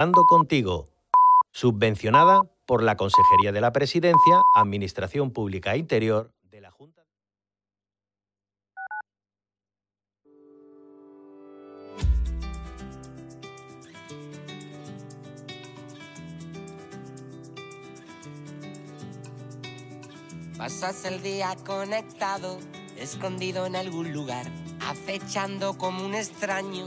Ando contigo, subvencionada por la Consejería de la Presidencia, Administración Pública Interior de la Junta. Pasas el día conectado, escondido en algún lugar, acechando como un extraño,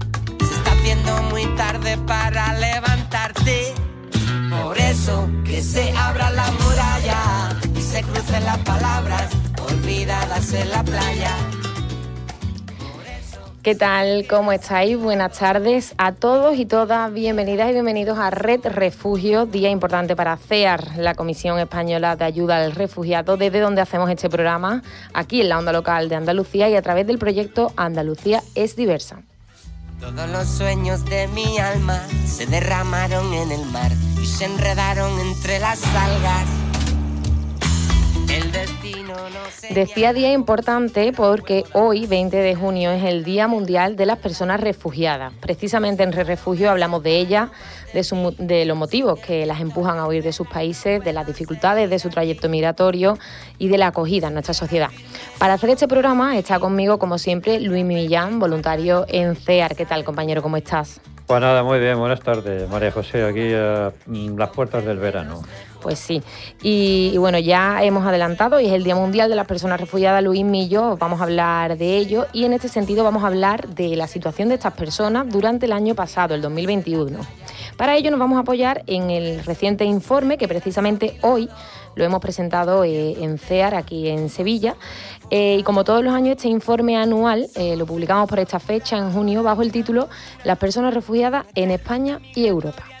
Muy tarde para levantarte. Por eso que se abra la muralla y se crucen las palabras olvidadas en la playa. ¿Qué tal? ¿Cómo estáis? Buenas tardes a todos y todas. Bienvenidas y bienvenidos a Red Refugio, día importante para CEAR, la Comisión Española de Ayuda al Refugiado, desde donde hacemos este programa, aquí en la onda local de Andalucía y a través del proyecto Andalucía es diversa. Todos los sueños de mi alma se derramaron en el mar y se enredaron entre las algas. Decía día importante porque hoy, 20 de junio, es el Día Mundial de las Personas Refugiadas. Precisamente en Red Refugio hablamos de ellas, de, su de los motivos que las empujan a huir de sus países, de las dificultades de su trayecto migratorio y de la acogida en nuestra sociedad. Para hacer este programa está conmigo, como siempre, Luis Millán, voluntario en CEAR. ¿Qué tal, compañero? ¿Cómo estás? Pues nada, muy bien, buenas tardes, María José, aquí a mm, las puertas del verano. Pues sí. Y, y bueno, ya hemos adelantado y es el Día Mundial de las Personas Refugiadas, Luis Millo, vamos a hablar de ello y en este sentido vamos a hablar de la situación de estas personas durante el año pasado, el 2021. Para ello nos vamos a apoyar en el reciente informe que precisamente hoy lo hemos presentado eh, en CEAR, aquí en Sevilla. Eh, y como todos los años, este informe anual eh, lo publicamos por esta fecha, en junio, bajo el título Las personas refugiadas en España y Europa.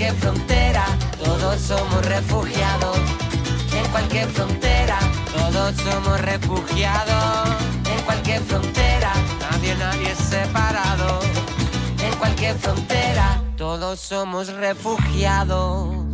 cualquier frontera, todos somos refugiados. En cualquier frontera, todos somos refugiados. En cualquier frontera, nadie, nadie es separado. En cualquier frontera, todos somos refugiados.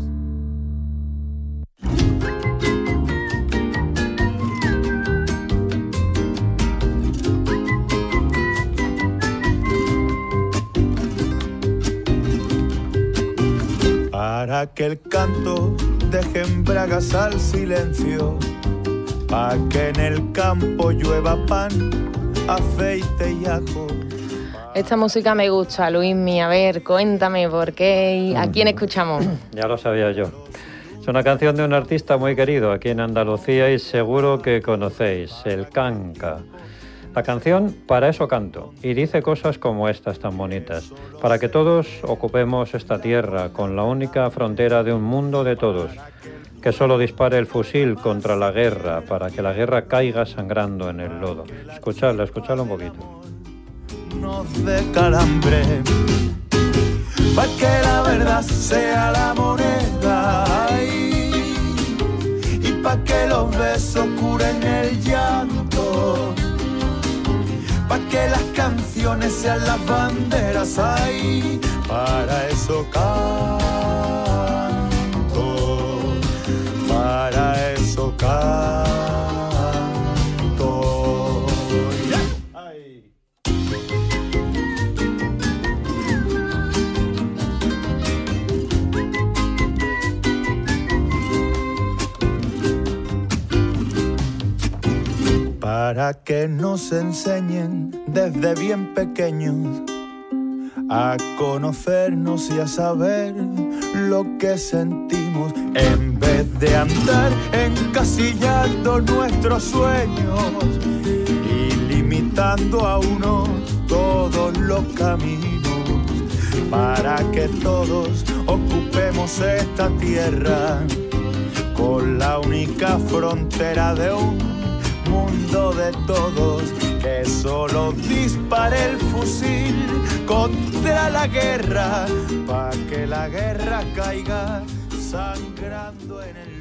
Para que el canto deje en bragas al silencio, para que en el campo llueva pan, aceite y ajo. Esta música me gusta, Luismi. A ver, cuéntame por qué y a quién escuchamos. Ya lo sabía yo. Es una canción de un artista muy querido aquí en Andalucía y seguro que conocéis, el Canca. La canción Para eso canto y dice cosas como estas tan bonitas. Para que todos ocupemos esta tierra con la única frontera de un mundo de todos. Que solo dispare el fusil contra la guerra para que la guerra caiga sangrando en el lodo. Escuchadla, escuchadla un poquito. calambre. Para que la verdad sea la moneda y para que los besos curen el llanto. Que las canciones sean las banderas ay, para eso canto, para eso canto. Para que nos enseñen desde bien pequeños a conocernos y a saber lo que sentimos. En vez de andar encasillando nuestros sueños y limitando a uno todos los caminos para que todos ocupemos esta tierra con la única frontera de un mundo de todos que solo dispare el fusil contra la guerra para que la guerra caiga sangrando en el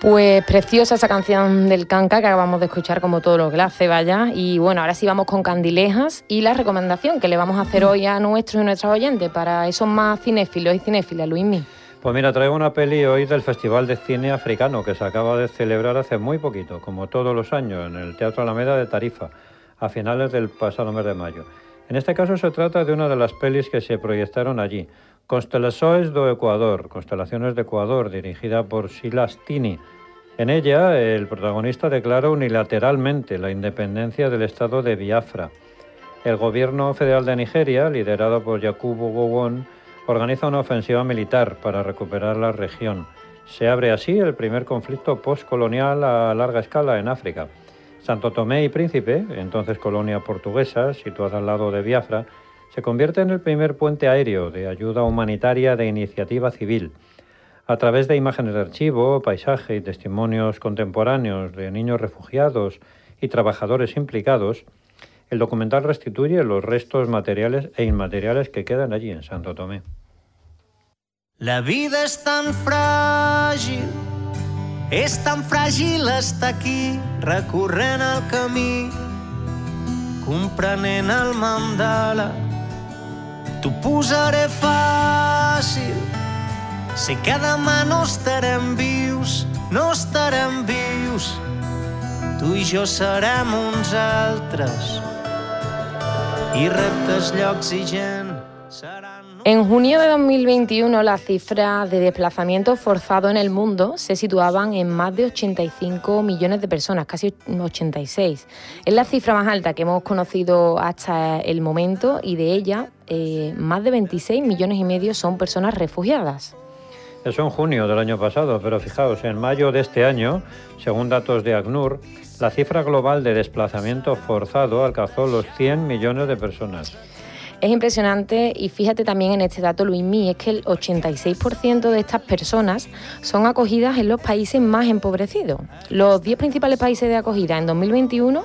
Pues preciosa esa canción del Canca que acabamos de escuchar como todo lo que la hace, vaya. Y bueno, ahora sí vamos con Candilejas y la recomendación que le vamos a hacer hoy a nuestros y nuestras oyentes para esos más cinéfilos y cinéfilas, Luismi. Pues mira, traigo una peli hoy del Festival de Cine Africano que se acaba de celebrar hace muy poquito, como todos los años, en el Teatro Alameda de Tarifa, a finales del pasado mes de mayo. En este caso se trata de una de las pelis que se proyectaron allí, Constelações do Ecuador, Constelaciones de Ecuador, dirigida por Silas Tini. En ella, el protagonista declara unilateralmente la independencia del Estado de Biafra. El gobierno federal de Nigeria, liderado por Yakubu Gowon, organiza una ofensiva militar para recuperar la región. Se abre así el primer conflicto postcolonial a larga escala en África. Santo Tomé y Príncipe, entonces colonia portuguesa, situada al lado de Biafra, se convierte en el primer puente aéreo de ayuda humanitaria de iniciativa civil. A través de imágenes de archivo, paisaje y testimonios contemporáneos de niños refugiados y trabajadores implicados, el documental restituye los restos materiales e inmateriales que quedan allí en Santo Tomé. La vida és tan fràgil, és tan fràgil estar aquí, recorrent el camí, comprenent el mandala. T'ho posaré fàcil, sé que demà no estarem vius, no estarem vius. Tu i jo serem uns altres, i reptes, llocs i gent. En junio de 2021 las cifras de desplazamiento forzado en el mundo se situaban en más de 85 millones de personas, casi 86. Es la cifra más alta que hemos conocido hasta el momento y de ella eh, más de 26 millones y medio son personas refugiadas. Eso en junio del año pasado, pero fijaos, en mayo de este año, según datos de ACNUR, la cifra global de desplazamiento forzado alcanzó los 100 millones de personas. Es impresionante y fíjate también en este dato, Luismi, es que el 86% de estas personas son acogidas en los países más empobrecidos. Los 10 principales países de acogida en 2021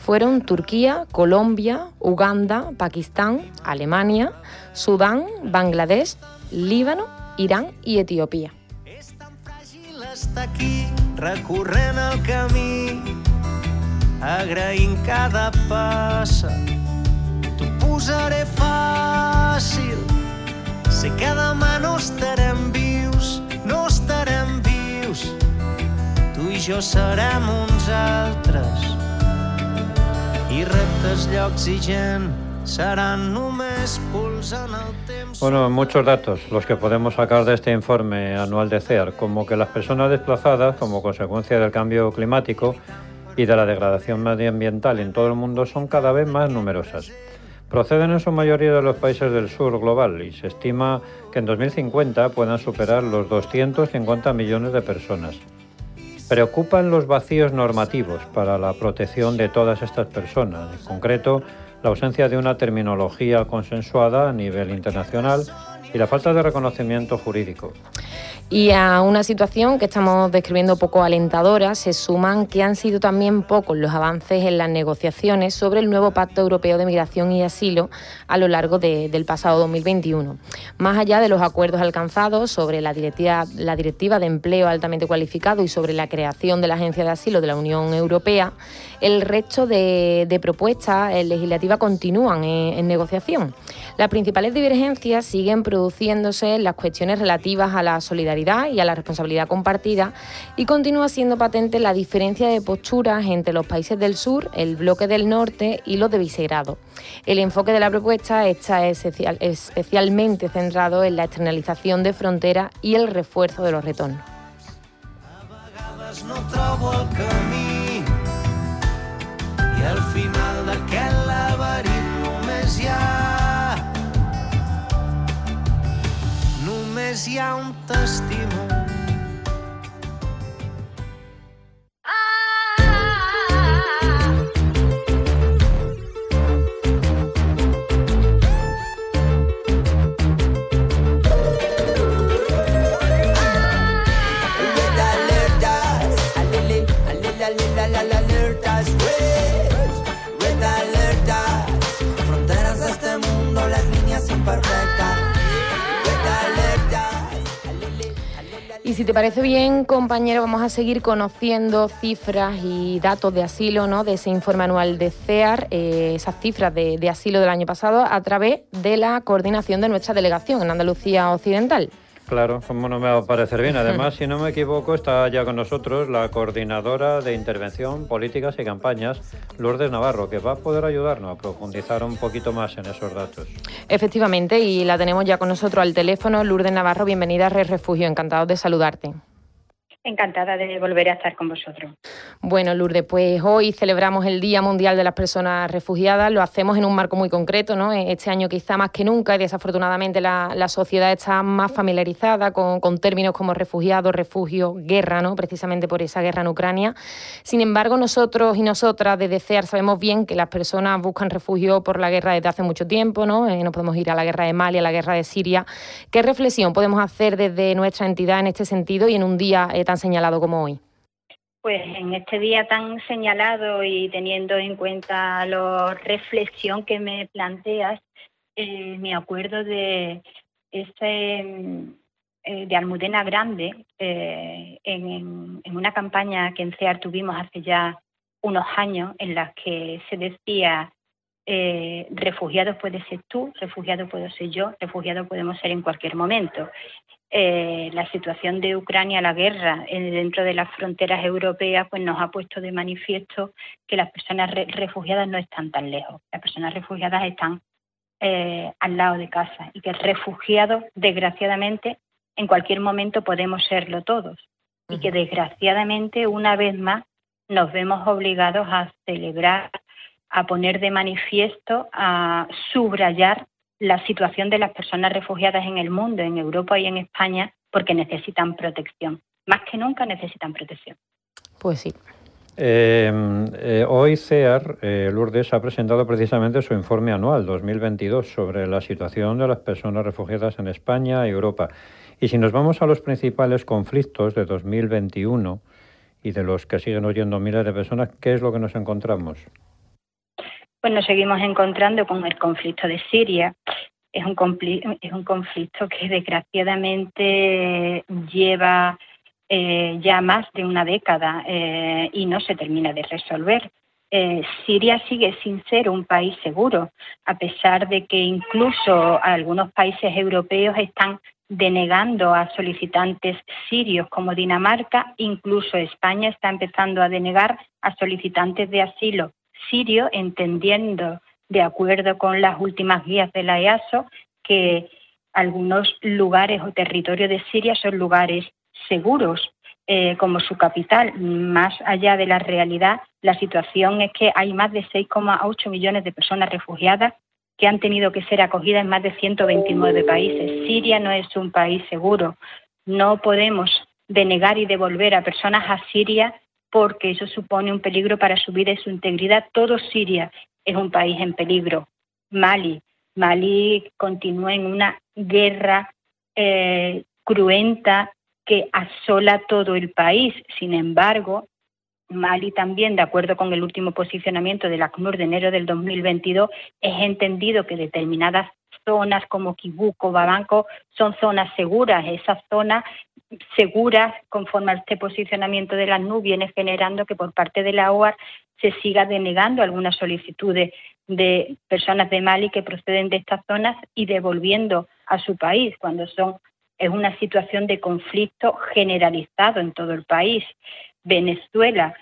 fueron Turquía, Colombia, Uganda, Pakistán, Alemania, Sudán, Bangladesh, Líbano, Irán i Etiòpia. És tan aquí, cada. T'ho posaré fàcil, sé que demà no estarem vius, no estarem vius. Tu i jo serem uns altres, i reptes, llocs i gent seran només pols en el temps. Bueno, muchos datos los que podemos sacar de este informe anual de CEAR, como que las personas desplazadas como consecuencia del cambio climático y de la degradación medioambiental en todo el mundo son cada vez más numerosas. Proceden en su mayoría de los países del sur global y se estima que en 2050 puedan superar los 250 millones de personas. Preocupan los vacíos normativos para la protección de todas estas personas, en concreto la ausencia de una terminología consensuada a nivel internacional y la falta de reconocimiento jurídico. Y a una situación que estamos describiendo poco alentadora se suman que han sido también pocos los avances en las negociaciones sobre el nuevo Pacto Europeo de Migración y Asilo a lo largo del pasado 2021. Más allá de los acuerdos alcanzados sobre la directiva, la directiva de empleo altamente cualificado y sobre la creación de la Agencia de Asilo de la Unión Europea, el resto de, propuestas legislativas continúan en negociación. Las principales divergencias siguen produciéndose en las cuestiones relativas a la solidaridad y a la responsabilidad compartida y continúa siendo patente la diferencia de posturas entre los países del sur, el bloque del norte y los de Visegrado. El enfoque de la propuesta está especialmente centrado en la externalización de fronteras y el refuerzo de los retornos. Al final només hi ha un testimoni. Y si te parece bien, compañero, vamos a seguir conociendo cifras y datos de asilo, ¿no? De ese informe anual de CEAR, eh, esas cifras de, de asilo del año pasado, a través de la coordinación de nuestra delegación en Andalucía Occidental. Claro, como no me va a parecer bien. Además, si no me equivoco, está ya con nosotros la coordinadora de intervención, políticas y campañas, Lourdes Navarro, que va a poder ayudarnos a profundizar un poquito más en esos datos. Efectivamente, y la tenemos ya con nosotros al teléfono. Lourdes Navarro, bienvenida a Red Refugio, encantado de saludarte. Encantada de volver a estar con vosotros. Bueno, Lourdes, pues hoy celebramos el Día Mundial de las Personas Refugiadas. Lo hacemos en un marco muy concreto, ¿no? Este año quizá más que nunca y desafortunadamente la, sociedad está más familiarizada con, términos como refugiado, refugio, guerra, ¿no? Precisamente por esa guerra en Ucrania. Sin embargo, nosotros y nosotras desde CEAR sabemos bien que las personas buscan refugio por la guerra desde hace mucho tiempo, ¿no? Eh, no podemos ir a la guerra de Mali, a la guerra de Siria. ¿Qué reflexión podemos hacer desde nuestra entidad en este sentido y en un día eh, tan señalado como hoy? Pues en este día tan señalado y teniendo en cuenta la reflexión que me planteas, eh, me acuerdo de ese eh, de Almudena Grande eh, en, una campaña que en CEAR tuvimos hace ya unos años en la que se decía refugiado puede ser tú, refugiado puedo ser yo, refugiado podemos ser en cualquier momento. Eh, la situación de Ucrania, la guerra eh, dentro de las fronteras europeas, pues nos ha puesto de manifiesto que las personas refugiadas no están tan lejos. Las personas refugiadas están eh, al lado de casa y que refugiados, desgraciadamente, en cualquier momento podemos serlo todos. Y que desgraciadamente, una vez más, nos vemos obligados a celebrar, a poner de manifiesto, a subrayar la situación de las personas refugiadas en el mundo, en Europa y en España, porque necesitan protección. Más que nunca necesitan protección. Pues sí. Em, eh, hoy CEAR, eh, Lourdes, ha presentado precisamente su informe anual 2022 sobre la situación de las personas refugiadas en España y Europa. Y si nos vamos a los principales conflictos de 2021 y de los que siguen oyendo miles de personas, ¿qué es lo que nos encontramos? Pues nos seguimos encontrando con el conflicto de Siria. Es un, es un conflicto que desgraciadamente lleva eh, ya más de una década eh, y no se termina de resolver. Eh, Siria sigue sin ser un país seguro, a pesar de que incluso algunos países europeos están denegando a solicitantes sirios como Dinamarca, incluso España está empezando a denegar a solicitantes de asilo sirio, entendiendo, de acuerdo con las últimas guías de la EASO, que algunos lugares o territorios de Siria son lugares seguros, eh, como su capital. Más allá de la realidad, la situación es que hay más de 6,8 millones de personas refugiadas que han tenido que ser acogidas en más de 129 países. Siria no es un país seguro. No podemos denegar y devolver a personas a Siria porque eso supone un peligro para su vida y su integridad. Todo Siria es un país en peligro. Mali, Mali continúa en una guerra eh, cruenta que asola todo el país. Sin embargo, Mali también, de acuerdo con el último posicionamiento de la CNUR de enero del 2022, es entendido que determinadas zonas como Kibuco, Babanco, son zonas seguras. Esas zonas seguras, conforme a este posicionamiento de la NU, viene generando que por parte de la OAR se siga denegando algunas solicitudes de personas de Mali que proceden de estas zonas y devolviendo a su país cuando son es una situación de conflicto generalizado en todo el país. Venezuela.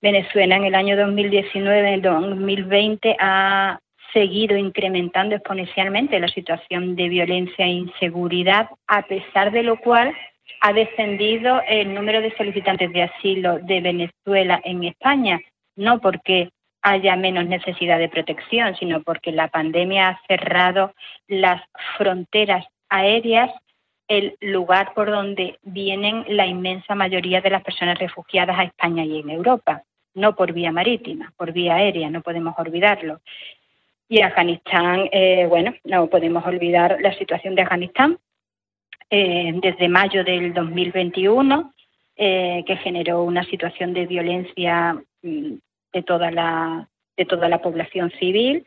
Venezuela en el año 2019, 2020 ha seguido incrementando exponencialmente la situación de violencia e inseguridad, a pesar de lo cual ha descendido el número de solicitantes de asilo de Venezuela en España, no porque haya menos necesidad de protección, sino porque la pandemia ha cerrado las fronteras aéreas, el lugar por donde vienen la inmensa mayoría de las personas refugiadas a España y en Europa, no por vía marítima, por vía aérea, no podemos olvidarlo. Y Afganistán, eh, bueno, no podemos olvidar la situación de Afganistán eh, desde mayo del 2021, eh, que generó una situación de violencia mm, de toda la, de toda la población civil.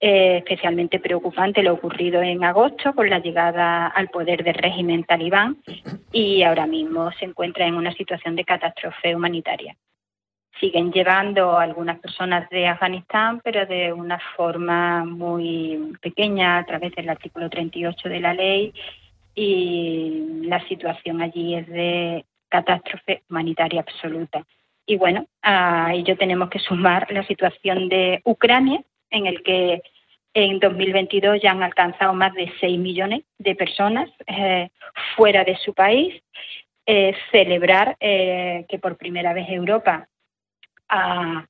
especialmente preocupante lo ocurrido en agosto con la llegada al poder del régimen talibán y ahora mismo se encuentra en una situación de catástrofe humanitaria siguen llevando algunas personas de Afganistán, pero de una forma muy pequeña a través del artículo 38 de la ley y la situación allí es de catástrofe humanitaria absoluta. Y bueno, a ello tenemos que sumar la situación de Ucrania, en el que en 2022 ya han alcanzado más de 6 millones de personas eh, fuera de su país. Eh, celebrar eh, que por primera vez Europa ha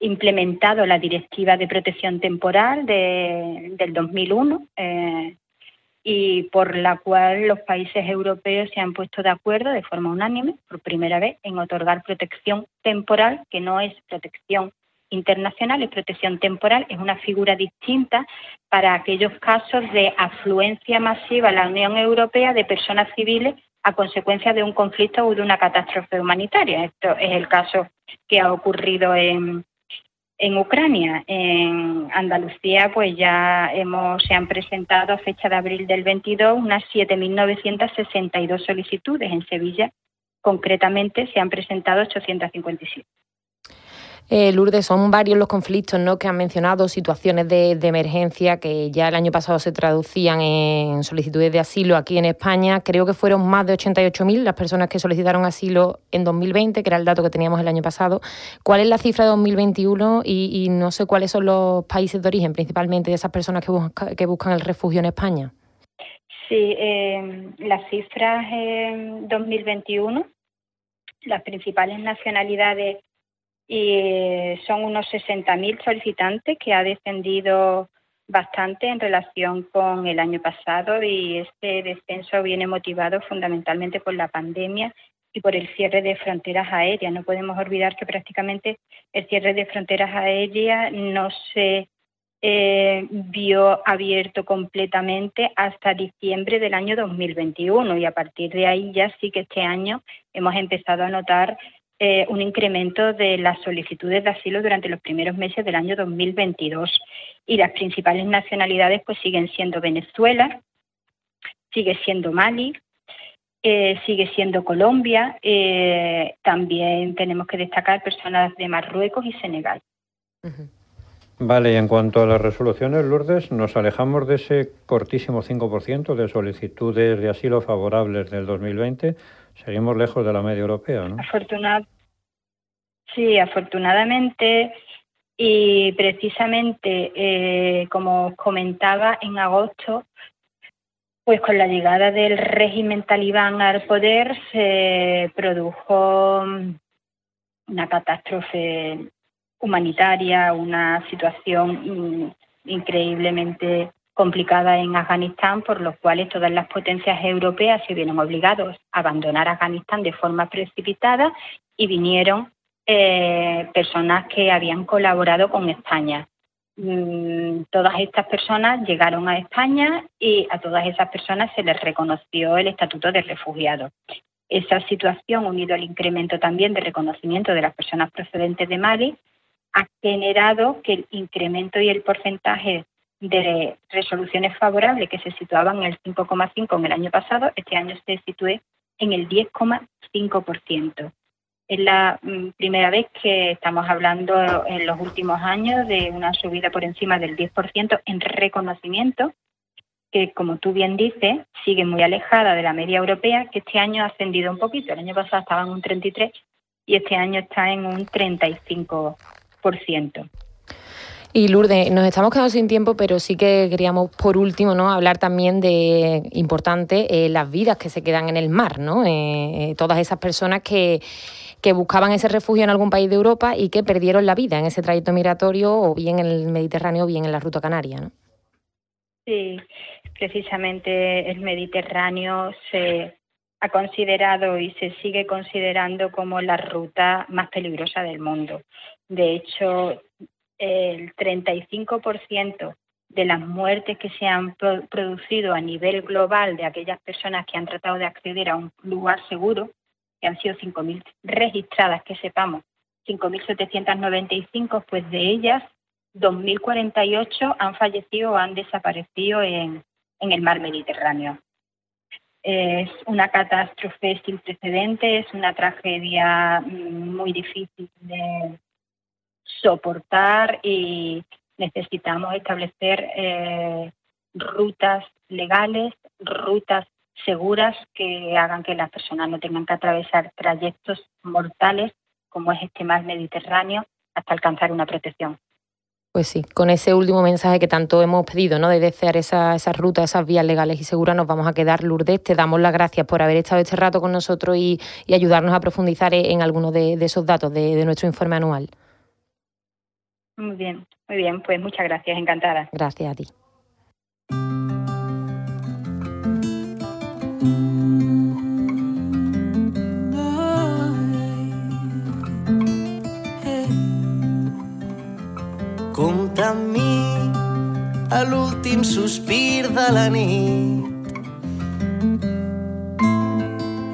implementado la Directiva de Protección Temporal del 2001 eh, y por la cual los países europeos se han puesto de acuerdo de forma unánime, por primera vez, en otorgar protección temporal, que no es protección internacional, es protección temporal, es una figura distinta para aquellos casos de afluencia masiva a la Unión Europea de personas civiles a consecuencia de un conflicto o de una catástrofe humanitaria. Esto es el caso que ha ocurrido en, en Ucrania. En Andalucía, pues ya se han presentado a fecha de abril del 22 unas 7.962 solicitudes. En Sevilla, concretamente, se han presentado 857. Eh, Lourdes, son varios los conflictos ¿no? que han mencionado, situaciones de, emergencia que ya el año pasado se traducían en solicitudes de asilo aquí en España. Creo que fueron más de 88.000 las personas que solicitaron asilo en 2020, que era el dato que teníamos el año pasado. ¿Cuál es la cifra de 2021 y, no sé cuáles son los países de origen principalmente de esas personas que, que buscan el refugio en España? Sí, eh, las cifras en 2021, las principales nacionalidades y son unos 60.000 solicitantes que ha descendido bastante en relación con el año pasado y este descenso viene motivado fundamentalmente por la pandemia y por el cierre de fronteras aéreas. No podemos olvidar que prácticamente el cierre de fronteras aéreas no se eh, vio abierto completamente hasta diciembre del año 2021 y a partir de ahí ya sí que este año hemos empezado a notar eh, un incremento de las solicitudes de asilo durante los primeros meses del año 2022 y las principales nacionalidades pues siguen siendo Venezuela, sigue siendo Mali, eh, sigue siendo Colombia, eh, también tenemos que destacar personas de Marruecos y Senegal. Vale, y en cuanto a las resoluciones, Lourdes, nos alejamos de ese cortísimo 5% de solicitudes de asilo favorables del 2020 Seguimos lejos de la media europea, ¿no? Sí, afortunadamente. Y precisamente, eh, como os comentaba, en agosto, pues con la llegada del régimen talibán al poder se produjo una catástrofe humanitaria, una situación increíblemente complicada en Afganistán, por lo cuales todas las potencias europeas se vieron obligados a abandonar Afganistán de forma precipitada y vinieron eh, personas que habían colaborado con España. Mm, todas estas personas llegaron a España y a todas esas personas se les reconoció el estatuto de refugiado. Esa situación, unido al incremento también de reconocimiento de las personas procedentes de Mali, ha generado que el incremento y el porcentaje de resoluciones favorables que se situaban en el 5,5 en el año pasado, este año se sitúe en el 10,5%. Es la mm, primera vez que estamos hablando en los últimos años de una subida por encima del 10% en reconocimiento, que como tú bien dices, sigue muy alejada de la media europea, que este año ha ascendido un poquito. El año pasado estaba en un 33 y este año está en un 35%. Y Lourdes, nos estamos quedando sin tiempo, pero sí que queríamos, por último, ¿no? hablar también de, importante, eh, las vidas que se quedan en el mar, ¿no? Eh, eh, todas esas personas que, que buscaban ese refugio en algún país de Europa y que perdieron la vida en ese trayecto migratorio, o bien en el Mediterráneo o bien en la ruta canaria, ¿no? Sí, precisamente el Mediterráneo se ha considerado y se sigue considerando como la ruta más peligrosa del mundo. De hecho, el 35% de las muertes que se han producido a nivel global de aquellas personas que han tratado de acceder a un lugar seguro, que han sido 5.000 registradas, que sepamos, 5.795, pues de ellas 2.048 han fallecido o han desaparecido en, en el mar Mediterráneo. Es una catástrofe sin precedentes, es una tragedia mm, muy difícil de, soportar y necesitamos establecer eh, rutas legales, rutas seguras que hagan que las personas no tengan que atravesar trayectos mortales como es este mar Mediterráneo hasta alcanzar una protección. Pues sí, con ese último mensaje que tanto hemos pedido, ¿no? De desear esas esa rutas, esas vías legales y seguras, nos vamos a quedar, Lourdes. Te damos las gracias por haber estado este rato con nosotros y, ayudarnos a profundizar en, algunos de, esos datos de nuestro informe anual. Muy bien, muy bien, pues muchas gracias, encantada. Gracias a ti. Compta amb mi a l'últim sospir de la nit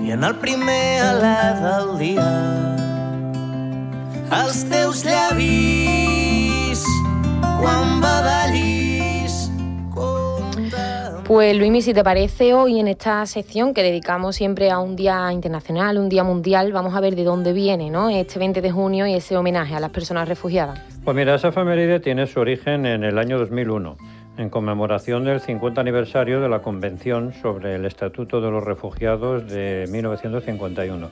i en el primer alè del dia els teus llavis Pues Luismi, si te parece, hoy en esta sección que dedicamos siempre a un día internacional, un día mundial, vamos a ver de dónde viene ¿no? este 20 de junio y ese homenaje a las personas refugiadas. Pues mira, esa efeméride tiene su origen en el año 2001, en conmemoración del 50 aniversario de la Convención sobre el Estatuto de los Refugiados de 1951.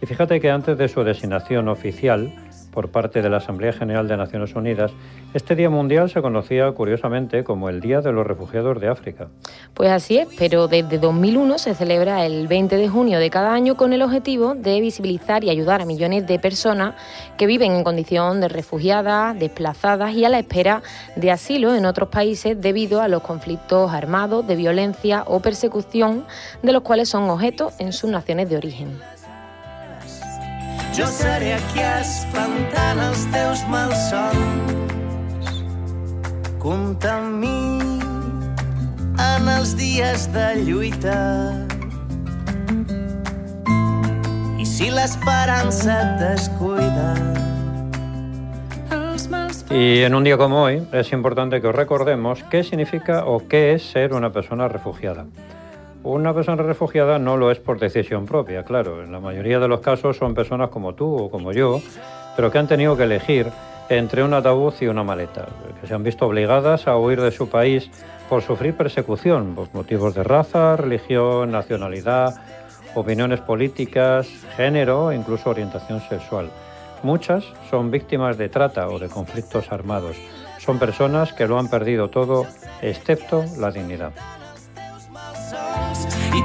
Y fíjate que antes de su designación oficial, por parte de la Asamblea General de Naciones Unidas, este Día Mundial se conocía curiosamente como el Día de los Refugiados de África. Pues así es, pero desde 2001 se celebra el 20 de junio de cada año con el objetivo de visibilizar y ayudar a millones de personas que viven en condición de refugiadas, desplazadas y a la espera de asilo en otros países debido a los conflictos armados, de violencia o persecución de los cuales son objeto en sus naciones de origen. Jo seré aquí espantant els teus malsons. Compta amb mi en els dies de lluita. I si l'esperança et descuida, Y en un día como hoy es importante que os recordemos qué significa o qué es ser una persona refugiada. Una persona refugiada no lo es por decisión propia, claro. En la mayoría de los casos son personas como tú o como yo, pero que han tenido que elegir entre un ataúd y una maleta, que se han visto obligadas a huir de su país por sufrir persecución por motivos de raza, religión, nacionalidad, opiniones políticas, género e incluso orientación sexual. Muchas son víctimas de trata o de conflictos armados. Son personas que lo han perdido todo excepto la dignidad. Me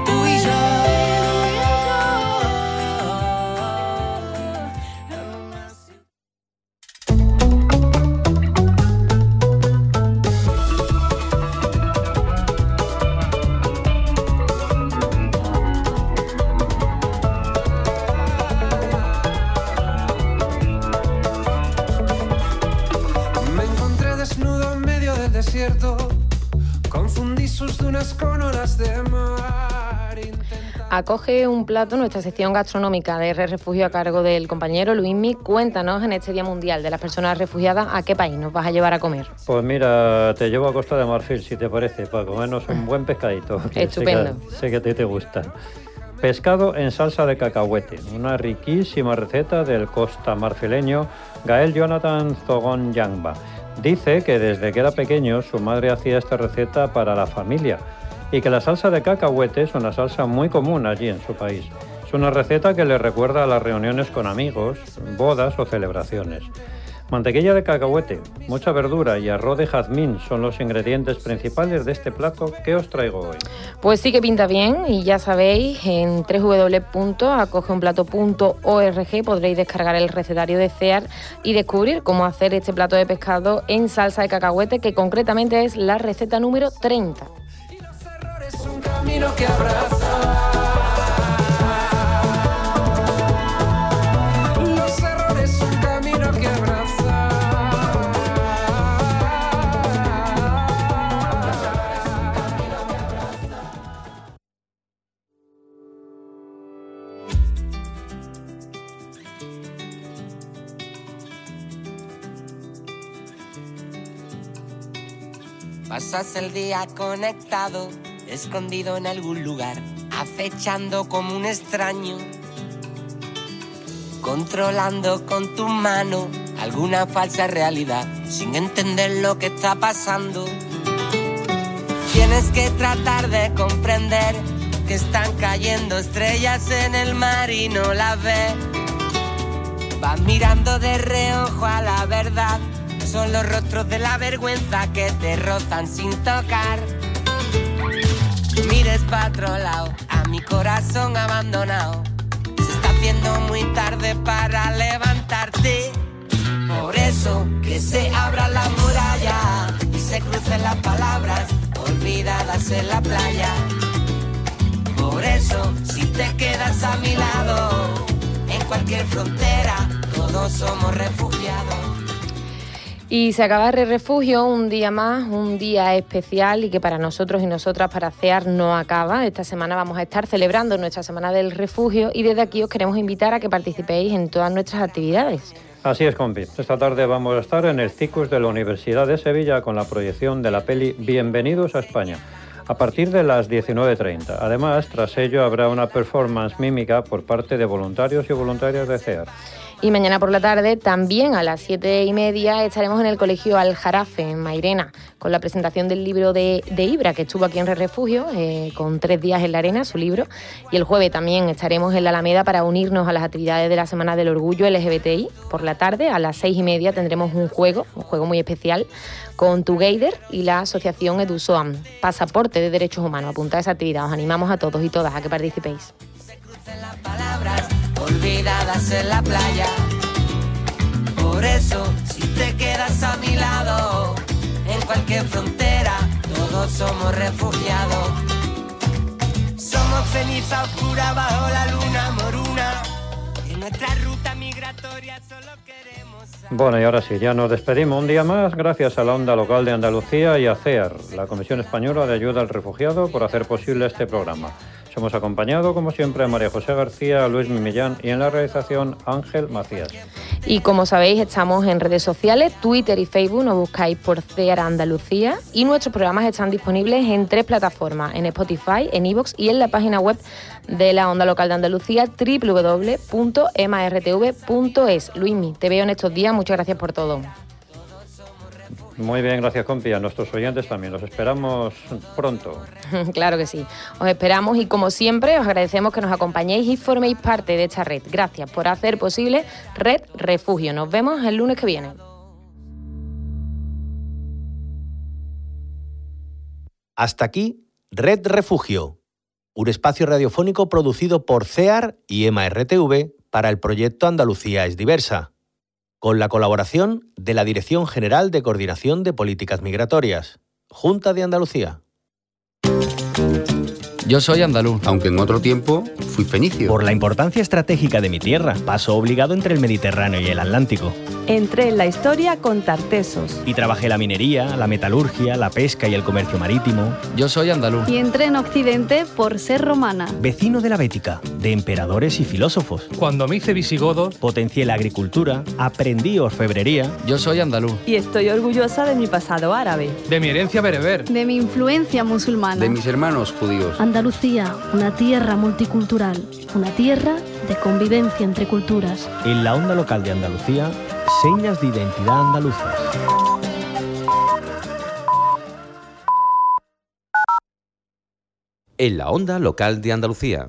acoge un plato nuestra sección gastronómica de R Refugio a cargo del compañero Luismi. Cuéntanos en este Día Mundial de las Personas Refugiadas a qué país nos vas a llevar a comer. Pues mira, te llevo a Costa de Marfil, si te parece, para comernos un buen pescadito. Estupendo. Sé que, sé que a ti te gusta. Pescado en salsa de cacahuete, una riquísima receta del costa marfileño Gael Jonathan Zogon Yangba. Dice que desde que era pequeño su madre hacía esta receta para la familia y que la salsa de cacahuete es una salsa muy común allí en su país. Es una receta que le recuerda a las reuniones con amigos, bodas o celebraciones. Mantequilla de cacahuete, mucha verdura y arroz de jazmín son los ingredientes principales de este plato que os traigo hoy. Pues sí que pinta bien y ya sabéis, en www.acogeunplato.org podréis descargar el recetario de CEAR y descubrir cómo hacer este plato de pescado en salsa de cacahuete, que concretamente es la receta número 30 camino que abraza. Los errores, un camino que abraza. Pasas el día conectado escondido en algún lugar, acechando como un extraño, controlando con tu mano alguna falsa realidad, sin entender lo que está pasando. Tienes que tratar de comprender que están cayendo estrellas en el mar y no las ves. Vas mirando de reojo a la verdad, son los rostros de la vergüenza que te rozan sin tocar mires para otro lado, a mi corazón abandonado. Se está haciendo muy tarde para levantarte. Por eso que se abra la muralla y se crucen las palabras olvidadas en la playa. Por eso, si te quedas a mi lado, en cualquier frontera, todos somos refugiados. Y se acaba el refugio un día más, un día especial y que para nosotros y nosotras para CEAR no acaba. Esta semana vamos a estar celebrando nuestra Semana del Refugio y desde aquí os queremos invitar a que participéis en todas nuestras actividades. Así es, compi. Esta tarde vamos a estar en el CICUS de la Universidad de Sevilla con la proyección de la peli Bienvenidos a España a partir de las 19.30. Además, tras ello habrá una performance mímica por parte de voluntarios y voluntarias de CEAR. Y mañana por la tarde, también a las siete y media, estaremos en el Colegio Aljarafe, en Mairena, con la presentación del libro de, Ibra, que estuvo aquí en Re Refugio, eh, con tres días en la arena, su libro. Y el jueves también estaremos en la Alameda para unirnos a las actividades de la Semana del Orgullo LGBTI. Por la tarde, a las seis y media, tendremos un juego, un juego muy especial, con Together y la asociación EduSoam, Pasaporte de Derechos Humanos. Apunta a esa actividad. Os animamos a todos y todas a que participéis olvidadas en la playa. Por eso, si te quedas a mi lado, en cualquier frontera, todos somos refugiados. Somos ceniza oscura bajo la luna moruna. En nuestra ruta migratoria solo queremos. Bueno, y ahora sí, ya nos despedimos un día más, gracias a la Onda Local de Andalucía y a CEAR, la Comisión Española de Ayuda al Refugiado, por hacer posible este programa. Hemos acompañado, como siempre, a María José García, Luis Mimillán y en la realización Ángel Macías. Y como sabéis, estamos en redes sociales, Twitter y Facebook, nos buscáis por CEAR Andalucía y nuestros programas están disponibles en tres plataformas, en Spotify, en iVoox y en la página web de la Onda Local de Andalucía, www.martv.es. Luismi, te veo en estos días, muchas gracias por todo. Muy bien, gracias compi. A nuestros oyentes también. Los esperamos pronto. claro que sí. Os esperamos y como siempre os agradecemos que nos acompañéis y forméis parte de esta red. Gracias por hacer posible Red Refugio. Nos vemos el lunes que viene. Hasta aquí Red Refugio, un espacio radiofónico producido por CEAR y MRTV para el proyecto Andalucía es diversa con la colaboración de la Dirección General de Coordinación de Políticas Migratorias, Junta de Andalucía. Yo soy andaluz. Aunque en otro tiempo fui fenicio. Por la importancia estratégica de mi tierra, paso obligado entre el Mediterráneo y el Atlántico. Entré en la historia con Tartesos. Y trabajé la minería, la metalurgia, la pesca y el comercio marítimo. Yo soy andaluz. Y entré en Occidente por ser romana. Vecino de la Bética, de emperadores y filósofos. Cuando me hice visigodo, potencié la agricultura, aprendí orfebrería. Yo soy andaluz. Y estoy orgullosa de mi pasado árabe. De mi herencia bereber. De mi influencia musulmana. De mis hermanos judíos. Andalucía, una tierra multicultural, una tierra de convivencia entre culturas. En la onda local de Andalucía, señas de identidad andaluzas. En la onda local de Andalucía.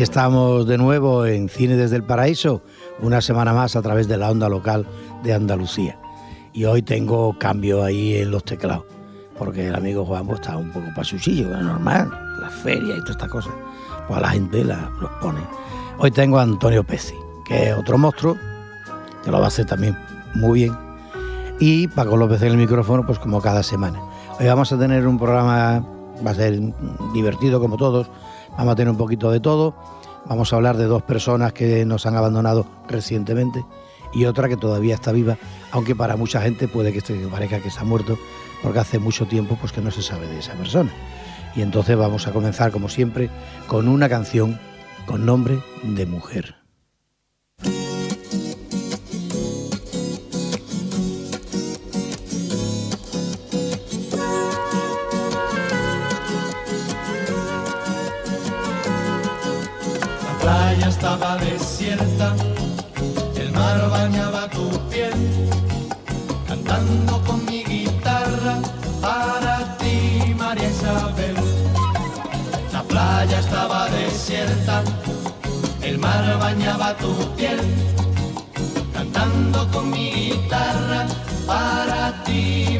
Aquí estamos de nuevo en Cine desde el Paraíso, una semana más a través de la onda local de Andalucía. Y hoy tengo cambio ahí en los teclados, porque el amigo Juan pues, está un poco pasuchillo, es normal, la feria y todas estas cosas. Pues la gente la, los pone. Hoy tengo a Antonio Pezzi, que es otro monstruo, que lo va a hacer también muy bien. Y Paco López en el micrófono, pues como cada semana. Hoy vamos a tener un programa va a ser divertido como todos, vamos a tener un poquito de todo, vamos a hablar de dos personas que nos han abandonado recientemente y otra que todavía está viva, aunque para mucha gente puede que parezca que ha muerto, porque hace mucho tiempo pues que no se sabe de esa persona. Y entonces vamos a comenzar como siempre con una canción con nombre de mujer. el mar bañaba tu piel, cantando con mi guitarra para ti, María Isabel. La playa estaba desierta, el mar bañaba tu piel, cantando con mi guitarra para ti.